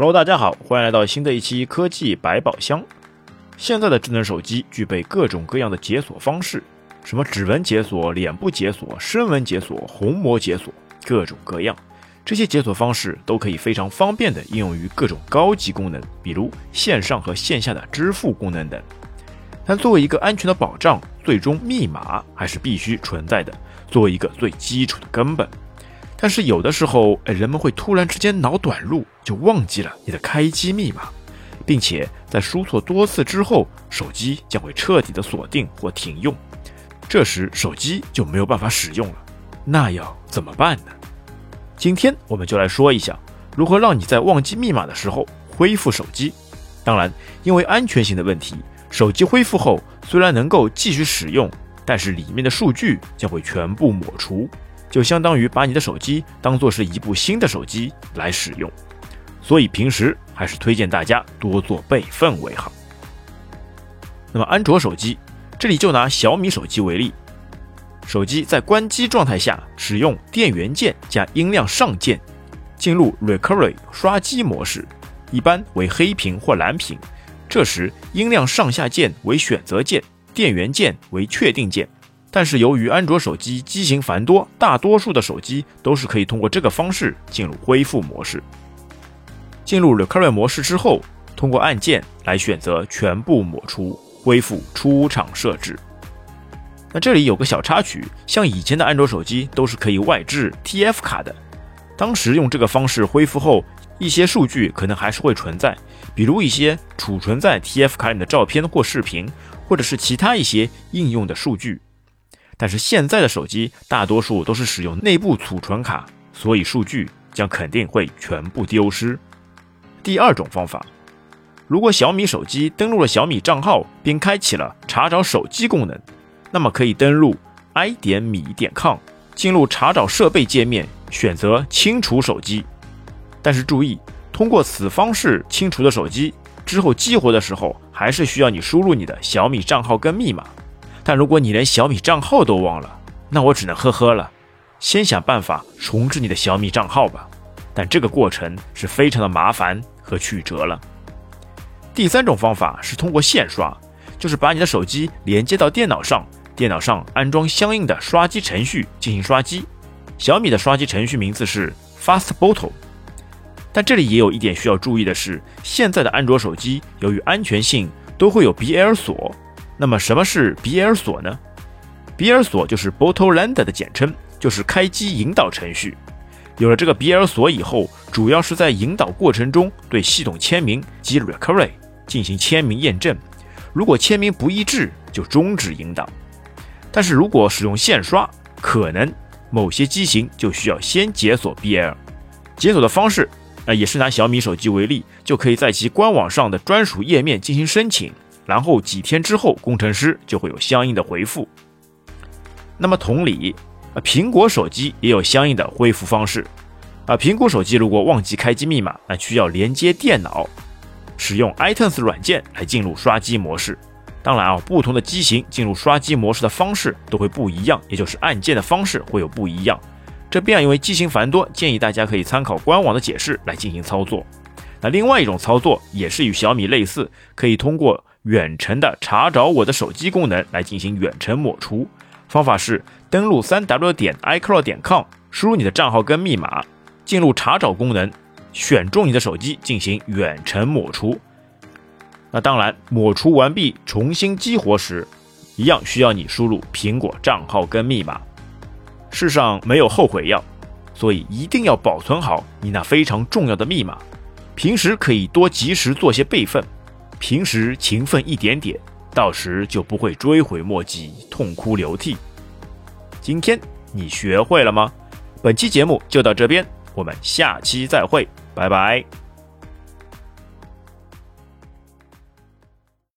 Hello，大家好，欢迎来到新的一期科技百宝箱。现在的智能手机具备各种各样的解锁方式，什么指纹解锁、脸部解锁、声纹解锁、虹膜解锁，各种各样。这些解锁方式都可以非常方便的应用于各种高级功能，比如线上和线下的支付功能等。但作为一个安全的保障，最终密码还是必须存在的，作为一个最基础的根本。但是有的时候，哎，人们会突然之间脑短路，就忘记了你的开机密码，并且在输错多次之后，手机将会彻底的锁定或停用，这时手机就没有办法使用了。那要怎么办呢？今天我们就来说一下，如何让你在忘记密码的时候恢复手机。当然，因为安全性的问题，手机恢复后虽然能够继续使用，但是里面的数据将会全部抹除。就相当于把你的手机当做是一部新的手机来使用，所以平时还是推荐大家多做备份为好。那么安卓手机，这里就拿小米手机为例，手机在关机状态下使用电源键加音量上键，进入 Recovery 刷机模式，一般为黑屏或蓝屏，这时音量上下键为选择键，电源键为确定键。但是由于安卓手机机型繁多，大多数的手机都是可以通过这个方式进入恢复模式。进入 Recovery 模式之后，通过按键来选择全部抹除，恢复出厂设置。那这里有个小插曲，像以前的安卓手机都是可以外置 TF 卡的，当时用这个方式恢复后，一些数据可能还是会存在，比如一些储存在 TF 卡里的照片或视频，或者是其他一些应用的数据。但是现在的手机大多数都是使用内部储存卡，所以数据将肯定会全部丢失。第二种方法，如果小米手机登录了小米账号并开启了查找手机功能，那么可以登录 i 点米点 com，进入查找设备界面，选择清除手机。但是注意，通过此方式清除的手机之后激活的时候，还是需要你输入你的小米账号跟密码。但如果你连小米账号都忘了，那我只能呵呵了。先想办法重置你的小米账号吧，但这个过程是非常的麻烦和曲折了。第三种方法是通过线刷，就是把你的手机连接到电脑上，电脑上安装相应的刷机程序进行刷机。小米的刷机程序名字是 Fastboot。但这里也有一点需要注意的是，现在的安卓手机由于安全性都会有 BL 锁。那么什么是 BL 锁呢？BL 锁就是 Bottle Lander 的简称，就是开机引导程序。有了这个 BL 锁以后，主要是在引导过程中对系统签名及 Recovery 进行签名验证。如果签名不一致，就终止引导。但是如果使用线刷，可能某些机型就需要先解锁 BL。解锁的方式，呃，也是拿小米手机为例，就可以在其官网上的专属页面进行申请。然后几天之后，工程师就会有相应的回复。那么同理，啊，苹果手机也有相应的恢复方式。啊，苹果手机如果忘记开机密码，那需要连接电脑，使用 iTunes 软件来进入刷机模式。当然啊，不同的机型进入刷机模式的方式都会不一样，也就是按键的方式会有不一样。这边啊，因为机型繁多，建议大家可以参考官网的解释来进行操作。那另外一种操作也是与小米类似，可以通过。远程的查找我的手机功能来进行远程抹除，方法是登录三 w 点 icloud 点 com，输入你的账号跟密码，进入查找功能，选中你的手机进行远程抹除。那当然，抹除完毕重新激活时，一样需要你输入苹果账号跟密码。世上没有后悔药，所以一定要保存好你那非常重要的密码。平时可以多及时做些备份。平时勤奋一点点，到时就不会追悔莫及、痛哭流涕。今天你学会了吗？本期节目就到这边，我们下期再会，拜拜。